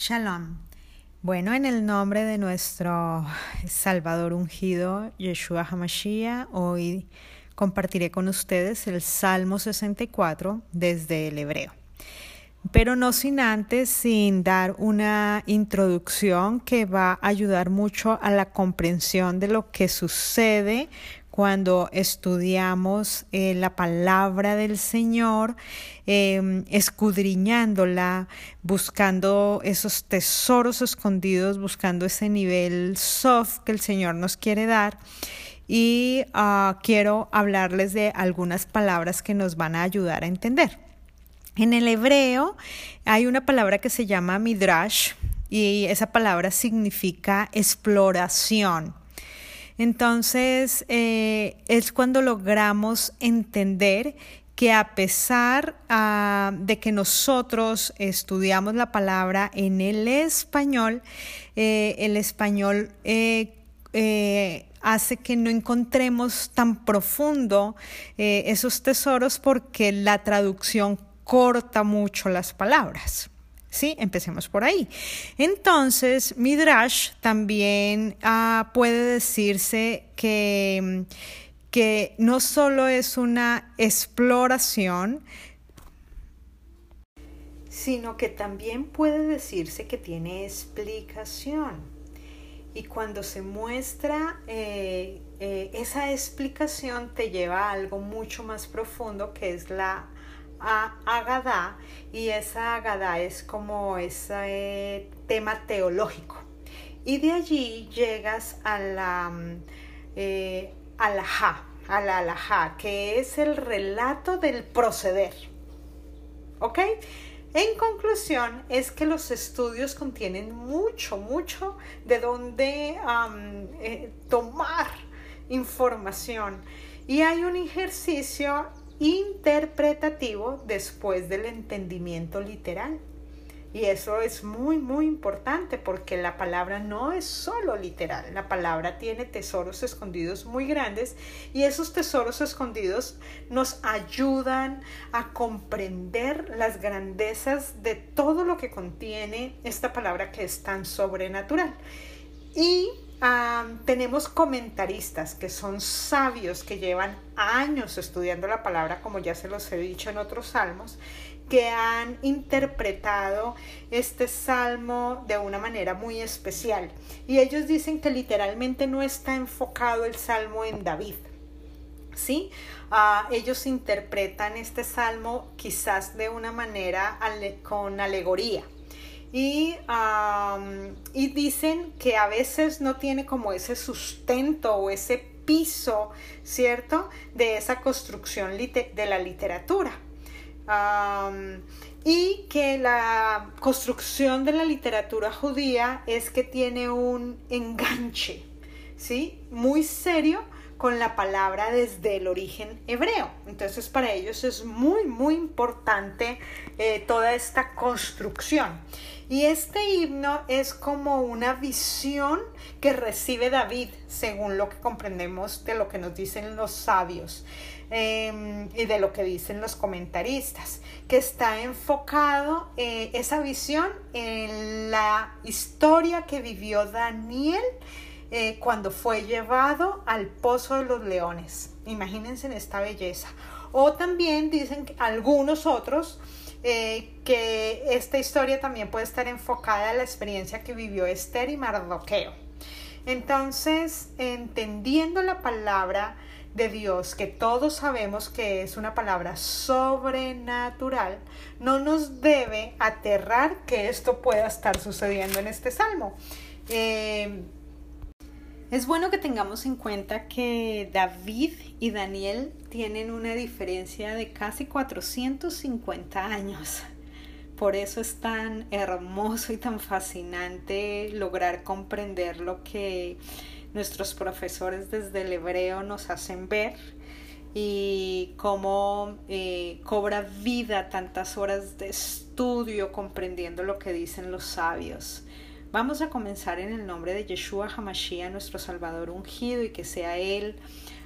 Shalom. Bueno, en el nombre de nuestro Salvador ungido, Yeshua HaMashiach, hoy compartiré con ustedes el Salmo 64 desde el hebreo. Pero no sin antes, sin dar una introducción que va a ayudar mucho a la comprensión de lo que sucede cuando estudiamos eh, la palabra del Señor, em, escudriñándola, buscando esos tesoros escondidos, buscando ese nivel soft que el Señor nos quiere dar. Y ah, quiero hablarles de algunas palabras que nos van a ayudar a entender. En el hebreo hay una palabra que se llama midrash y esa palabra significa exploración. Entonces, eh, es cuando logramos entender que a pesar ah, de que nosotros estudiamos la palabra en el español, eh, el español eh, hace que no encontremos tan profundo esos tesoros porque la traducción corta mucho las palabras. ¿Sí? Empecemos por ahí. Entonces, Midrash también ah, puede decirse que, que no solo es una exploración, sino que también puede decirse que tiene explicación. Y cuando se muestra eh, eh, esa explicación te lleva a algo mucho más profundo que es la a Agadá y esa Agadá es como ese tema teológico. Y de allí llegas a la mm, eh, alajá, que es el relato del proceder. ¿Ok? En conclusión, es que los estudios contienen mucho, mucho de dónde eh, tomar información. Y hay un ejercicio interpretativo después del entendimiento literal. Y eso es muy, muy importante porque la palabra no es solo literal, la palabra tiene tesoros escondidos muy grandes y esos tesoros escondidos nos ayudan a comprender las grandezas de todo lo que contiene esta palabra que es tan sobrenatural. Y tenemos comentaristas que son sabios, que llevan años estudiando la palabra, como ya se los he dicho en otros salmos, que han interpretado este salmo de una manera muy especial. Y ellos dicen que literalmente no está enfocado el salmo en David. ¿Sí? Ah, ellos interpretan este salmo quizás de una manera con alegoría y, dicen que a veces no tiene como ese sustento o ese piso, ¿cierto? De esa construcción de la literatura. y que la construcción de la literatura judía es que tiene un enganche, ¿sí? Muy serio con la palabra desde el origen hebreo. Entonces para ellos es muy, muy importante eh, toda esta construcción. Y este himno es como una visión que recibe David, según lo que comprendemos de lo que nos dicen los sabios em, y de lo que dicen los comentaristas, que está enfocado eh, esa visión en la historia que vivió Daniel eh, cuando fue llevado al pozo de los leones. Imagínense en esta belleza. O también dicen algunos otros eh, que esta historia también puede estar enfocada en la experiencia que vivió Esther y Mardoqueo. Entonces, entendiendo la palabra de Dios, que todos sabemos que es una palabra sobrenatural, no nos debe aterrar que esto pueda estar sucediendo en este salmo. Eh, es bueno que tengamos en cuenta que David y Daniel tienen una diferencia de casi 450 años. Por eso es tan hermoso y tan fascinante lograr comprender lo que nuestros profesores desde el hebreo nos hacen ver y cómo eh, cobra vida tantas horas de estudio comprendiendo lo que dicen los sabios. Vamos a comenzar en el nombre de Yeshua Hamashiach, nuestro Salvador ungido, y que sea Él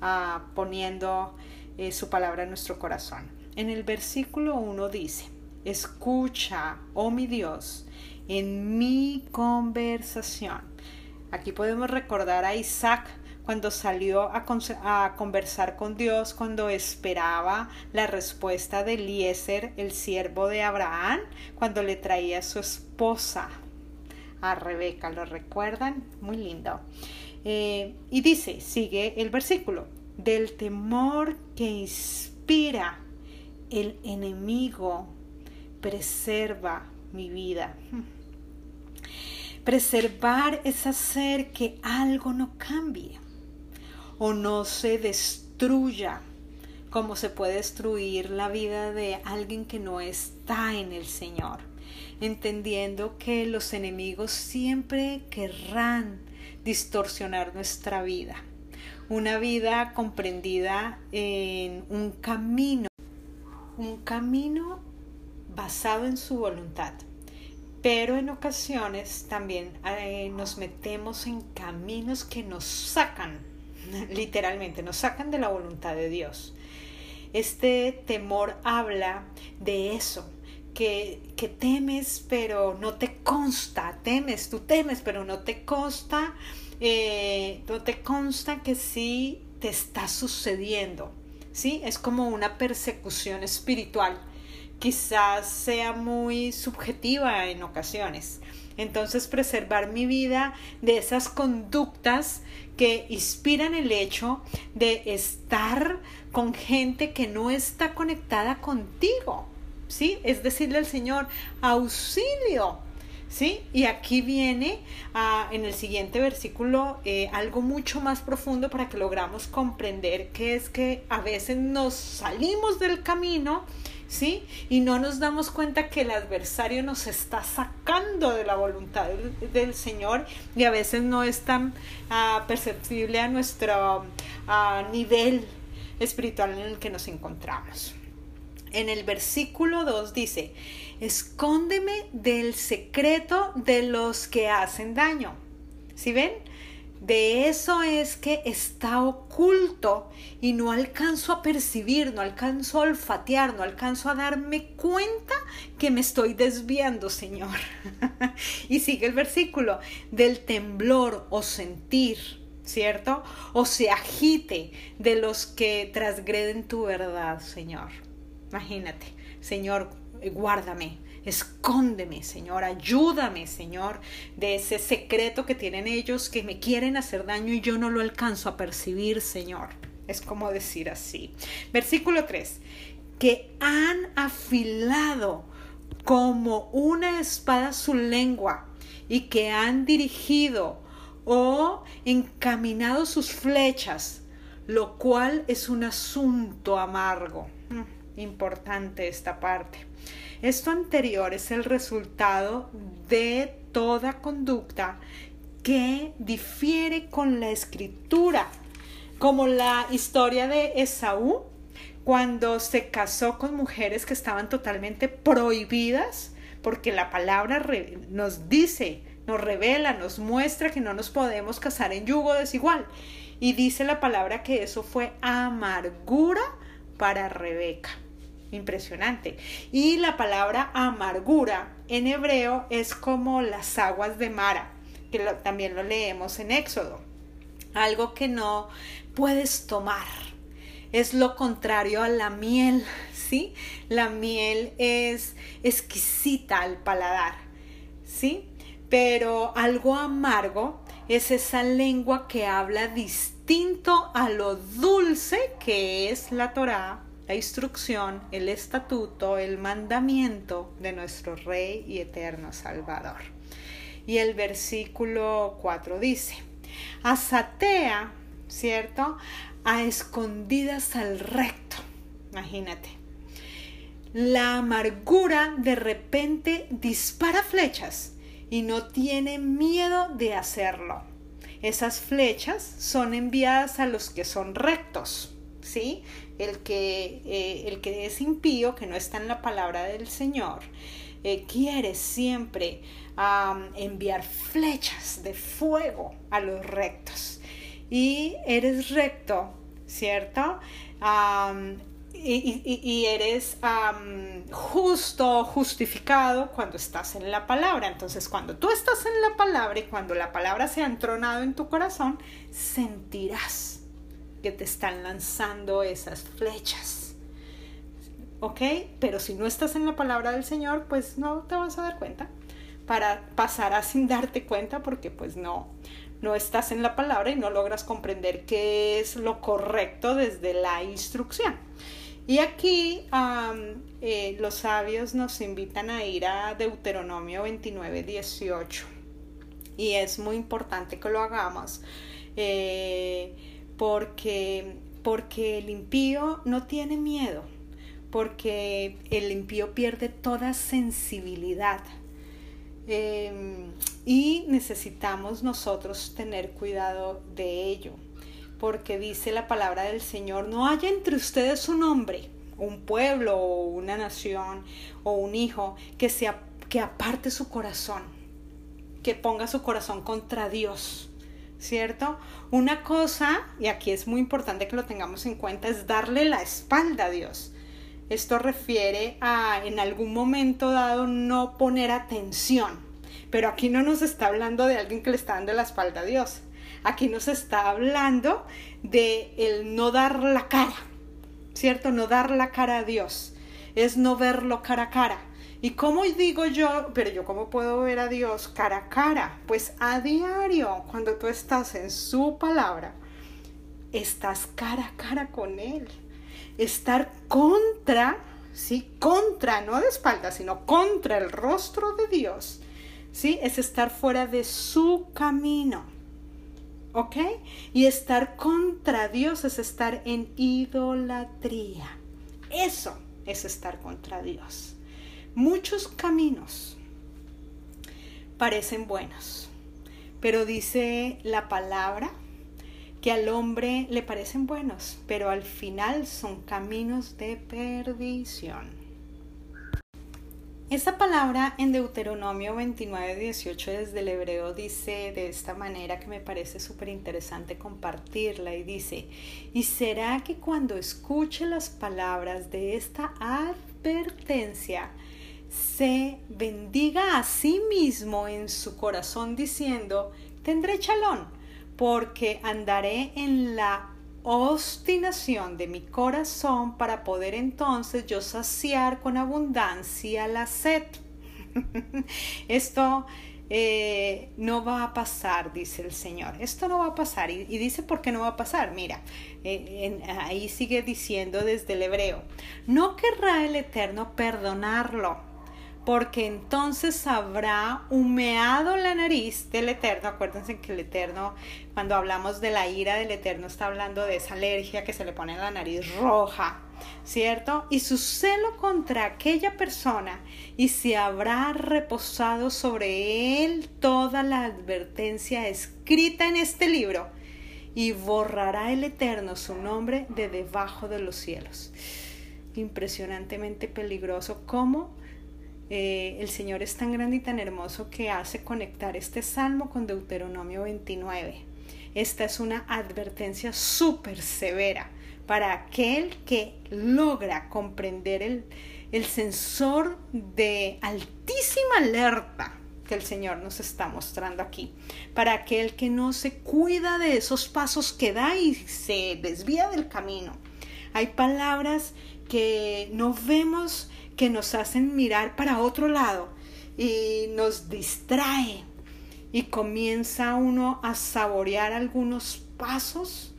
ah, poniendo eh, su palabra en nuestro corazón. En el versículo 1 dice, escucha, oh mi Dios, en mi conversación. Aquí podemos recordar a Isaac cuando salió a, conversar con Dios, cuando esperaba la respuesta de Eliezer, el siervo de Abraham, cuando le traía a su esposa, a Rebeca. ¿Lo recuerdan? Muy lindo. Eh, y dice, sigue el versículo, del temor que inspira el enemigo, preserva mi vida. Preservar es hacer que algo no cambie o no se destruya como se puede destruir la vida de alguien que no está en el Señor, entendiendo que los enemigos siempre querrán distorsionar nuestra vida, una vida comprendida en un camino, un camino basado en su voluntad. Pero en ocasiones también eh, nos metemos en caminos que nos sacan literalmente, nos sacan de la voluntad de Dios. Este temor habla de eso, que, que, temes pero no te consta, temes, tú temes pero no te consta, eh, no te consta que sí te está sucediendo, ¿sí? Es como una persecución espiritual, quizás sea muy subjetiva en ocasiones. Entonces preservar mi vida de esas conductas que inspiran el hecho de estar con gente que no está conectada contigo. ¿Sí? Es decirle al Señor, auxilio. ¿Sí? Y aquí viene ah, en el siguiente versículo eh, algo mucho más profundo para que logramos comprender que es que a veces nos salimos del camino ¿sí? Y no nos damos cuenta que el adversario nos está sacando de la voluntad del, Señor y a veces no es tan ah, perceptible a nuestro ah, nivel espiritual en el que nos encontramos. En el versículo 2 dice, escóndeme del secreto de los que hacen daño. ¿Sí ven? de eso es que está oculto y no alcanzo a percibir, no alcanzo a olfatear, no alcanzo a darme cuenta que me estoy desviando, Señor. y sigue el versículo, del temblor o sentir, ¿cierto? O se agite de los que transgreden tu verdad, Señor. Imagínate, Señor, guárdame, Escóndeme, Señor, ayúdame, Señor, de ese secreto que tienen ellos que me quieren hacer daño y yo no lo alcanzo a percibir, Señor. Es como decir así. Versículo 3. Que han afilado como una espada su lengua y que han dirigido o encaminado sus flechas, lo cual es un asunto amargo. Importante esta parte. Esto anterior es el resultado de toda conducta que difiere con la escritura, como la historia de Esaú, cuando se casó con mujeres que estaban totalmente prohibidas, porque la palabra nos dice, nos revela, nos muestra que no nos podemos casar en yugo desigual. Y dice la palabra que eso fue amargura para Rebeca. Impresionante. Y la palabra amargura en hebreo es como las aguas de Mara, que también lo leemos en Éxodo. Algo que no puedes tomar. Es lo contrario a la miel, ¿sí? La miel es exquisita al paladar, ¿sí? Pero algo amargo es esa lengua que habla distinto a lo dulce que es la Torá la instrucción, el estatuto, el mandamiento de nuestro Rey y eterno Salvador. Y el versículo 4 dice, asatea, ¿cierto? A escondidas al recto. Imagínate. La amargura de repente dispara flechas y no tiene miedo de hacerlo. Esas flechas son enviadas a los que son rectos, ¿sí? el que, eh, el que es impío, que no está en la palabra del Señor, eh, quiere siempre enviar flechas de fuego a los rectos. Y eres recto, ¿cierto? y, eres justo, justificado cuando estás en la palabra. Entonces, cuando tú estás en la palabra y cuando la palabra se ha entronado en tu corazón, sentirás que te están lanzando esas flechas. ¿Ok? Pero si no estás en la palabra del Señor, pues no te vas a dar cuenta. Para pasar sin darte cuenta porque pues no, no estás en la palabra y no logras comprender qué es lo correcto desde la instrucción. Y aquí eh, los sabios nos invitan a ir a Deuteronomio 29, 18. Y es muy importante que lo hagamos eh, porque, porque el impío no tiene miedo, porque el impío pierde toda sensibilidad Em, y necesitamos nosotros tener cuidado de ello, porque dice la palabra del Señor, no haya entre ustedes un hombre, un pueblo una nación o un hijo que, sea, que aparte su corazón, que ponga su corazón contra Dios. ¿Cierto? Una cosa, y aquí es muy importante que lo tengamos en cuenta, es darle la espalda a Dios. Esto refiere a en algún momento dado no poner atención. Pero aquí no nos está hablando de alguien que le está dando la espalda a Dios. Aquí nos está hablando de el no dar la cara, ¿cierto? No dar la cara a Dios. Es no verlo cara a cara. ¿Y cómo digo yo? Pero yo cómo puedo ver a Dios cara a cara? Pues a diario, cuando tú estás en su palabra, estás cara a cara con Él estar contra, ¿sí? Contra, no de espalda, sino contra el rostro de Dios, ¿sí? Es estar fuera de su camino. ¿Ok? Y estar contra Dios es estar en idolatría. Eso es estar contra Dios. Muchos caminos parecen buenos, pero dice la palabra que al hombre le parecen buenos, pero al final son caminos de perdición. Esta palabra en Deuteronomio 29, 18 desde el hebreo dice de esta manera que me parece súper interesante compartirla y dice, y será que cuando escuche las palabras de esta advertencia, se bendiga a sí mismo en su corazón diciendo, tendré chalón porque andaré en la obstinación de mi corazón para poder entonces yo saciar con abundancia la sed. Esto eh, no va a pasar, dice el Señor. Esto no va a pasar. Y, dice por qué no va a pasar. Mira, eh, ahí sigue diciendo desde el hebreo, no querrá el Eterno perdonarlo porque entonces habrá humeado la nariz del Eterno. Acuérdense que el Eterno, cuando hablamos de la ira del Eterno, está hablando de esa alergia que se le pone en la nariz roja, ¿cierto? Y su celo contra aquella persona, y se habrá reposado sobre él toda la advertencia escrita en este libro, y borrará el Eterno su nombre de debajo de los cielos. Impresionantemente peligroso. ¿Cómo? Eh, el Señor es tan grande y tan hermoso que hace conectar este salmo con Deuteronomio 29. Esta es una advertencia súper severa para aquel que logra comprender el, el sensor de altísima alerta que el Señor nos está mostrando aquí. Para aquel que no se cuida de esos pasos que da y se desvía del camino. Hay palabras que no vemos que nos hacen mirar para otro lado y nos distrae y comienza uno a saborear algunos pasos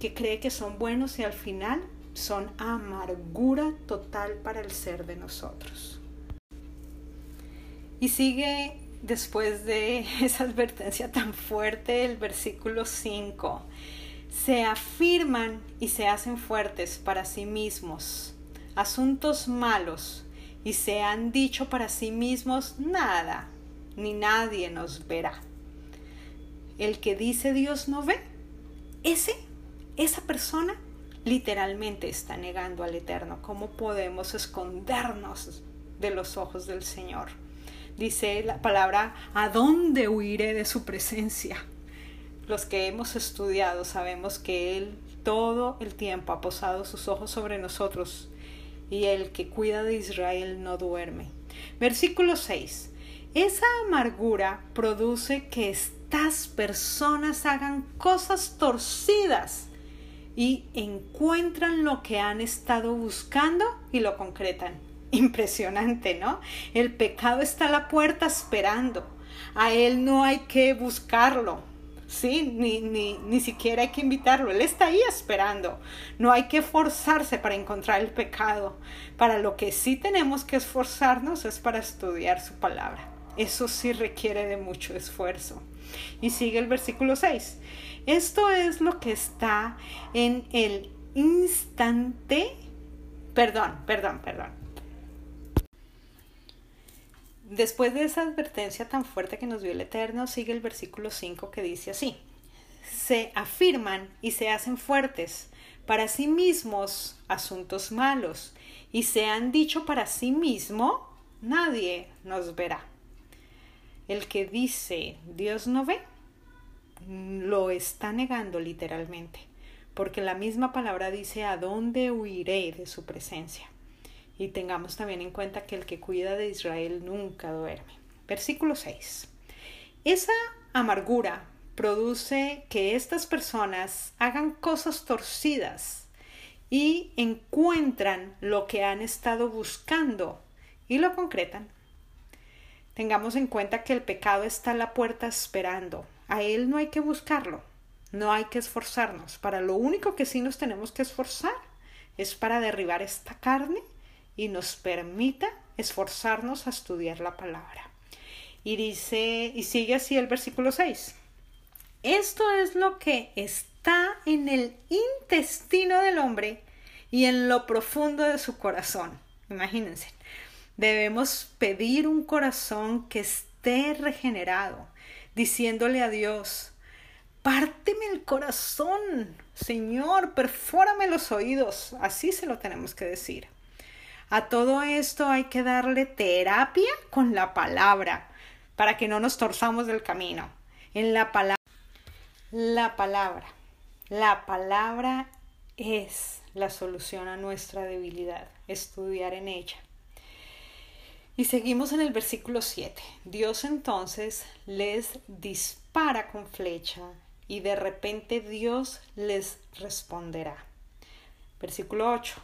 que cree que son buenos y al final son amargura total para el ser de nosotros. Y sigue después de esa advertencia tan fuerte el versículo 5. Se afirman y se hacen fuertes para sí mismos asuntos malos y se han dicho para sí mismos nada, ni nadie nos verá. El que dice Dios no ve, ese, esa persona literalmente está negando al Eterno. ¿Cómo podemos escondernos de los ojos del Señor? Dice la palabra, ¿a dónde huiré de su presencia? Los que hemos estudiado sabemos que Él todo el tiempo ha posado sus ojos sobre nosotros y el que cuida de Israel no duerme. Versículo 6. Esa amargura produce que estas personas hagan cosas torcidas y encuentran lo que han estado buscando y lo concretan. Impresionante, ¿no? El pecado está a la puerta esperando. A él no hay que buscarlo, ¿sí? Ni, ni, ni siquiera hay que invitarlo. Él está ahí esperando. No hay que forzarse para encontrar el pecado. Para lo que sí tenemos que esforzarnos es para estudiar su palabra. Eso sí requiere de mucho esfuerzo. Y sigue el versículo 6. Esto es lo que está en el instante. Perdón, perdón, perdón. Después de esa advertencia tan fuerte que nos dio el Eterno, sigue el versículo 5 que dice así. Se afirman y se hacen fuertes para sí mismos asuntos malos y se han dicho para sí mismo, nadie nos verá. El que dice Dios no ve, lo está negando literalmente, porque la misma palabra dice a dónde huiré de su presencia. Y tengamos también en cuenta que el que cuida de Israel nunca duerme. Versículo 6. Esa amargura produce que estas personas hagan cosas torcidas y encuentran lo que han estado buscando y lo concretan. Tengamos en cuenta que el pecado está a la puerta esperando. A él no hay que buscarlo, no hay que esforzarnos. Para lo único que sí nos tenemos que esforzar es para derribar esta carne y nos permita esforzarnos a estudiar la palabra. Y dice, y sigue así el versículo 6. Esto es lo que está en el intestino del hombre y en lo profundo de su corazón. Imagínense. Debemos pedir un corazón que esté regenerado, diciéndole a Dios, párteme el corazón, Señor, perfórame los oídos. Así se lo tenemos que decir. A todo esto hay que darle terapia con la palabra para que no nos torzamos del camino. En la palabra, la palabra, la palabra es la solución a nuestra debilidad. Estudiar en ella. Y seguimos en el versículo 7. Dios entonces les dispara con flecha y de repente Dios les responderá. Versículo 8.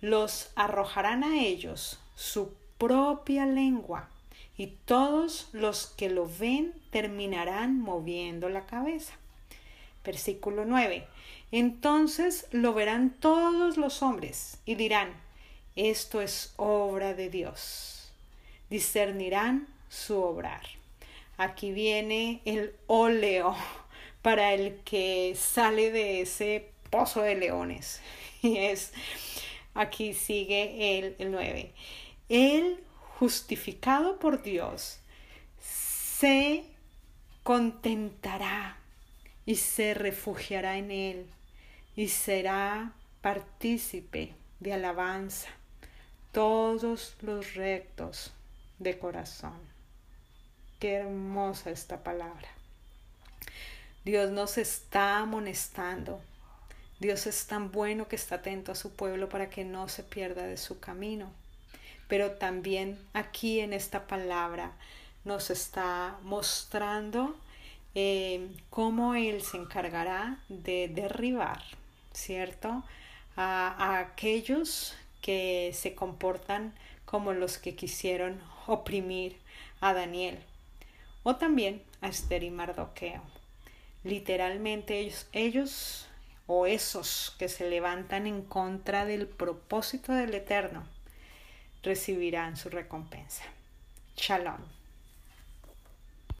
Los arrojarán a ellos su propia lengua y todos los que lo ven terminarán moviendo la cabeza. Versículo 9. Entonces lo verán todos los hombres y dirán, esto es obra de Dios discernirán su obrar. Aquí viene el óleo para el que sale de ese pozo de leones. Y es, aquí sigue el, el 9. El justificado por Dios se contentará y se refugiará en Él y será partícipe de alabanza. Todos los rectos de corazón. Qué hermosa esta palabra. Dios nos está amonestando. Dios es tan bueno que está atento a su pueblo para que no se pierda de su camino. Pero también aquí en esta palabra nos está mostrando eh, cómo Él se encargará de derribar, ¿cierto? a aquellos que se comportan como los que quisieron oprimir a Daniel o también a Esther y Mardoqueo. Literalmente ellos, ellos o esos que se levantan en contra del propósito del Eterno recibirán su recompensa. Shalom.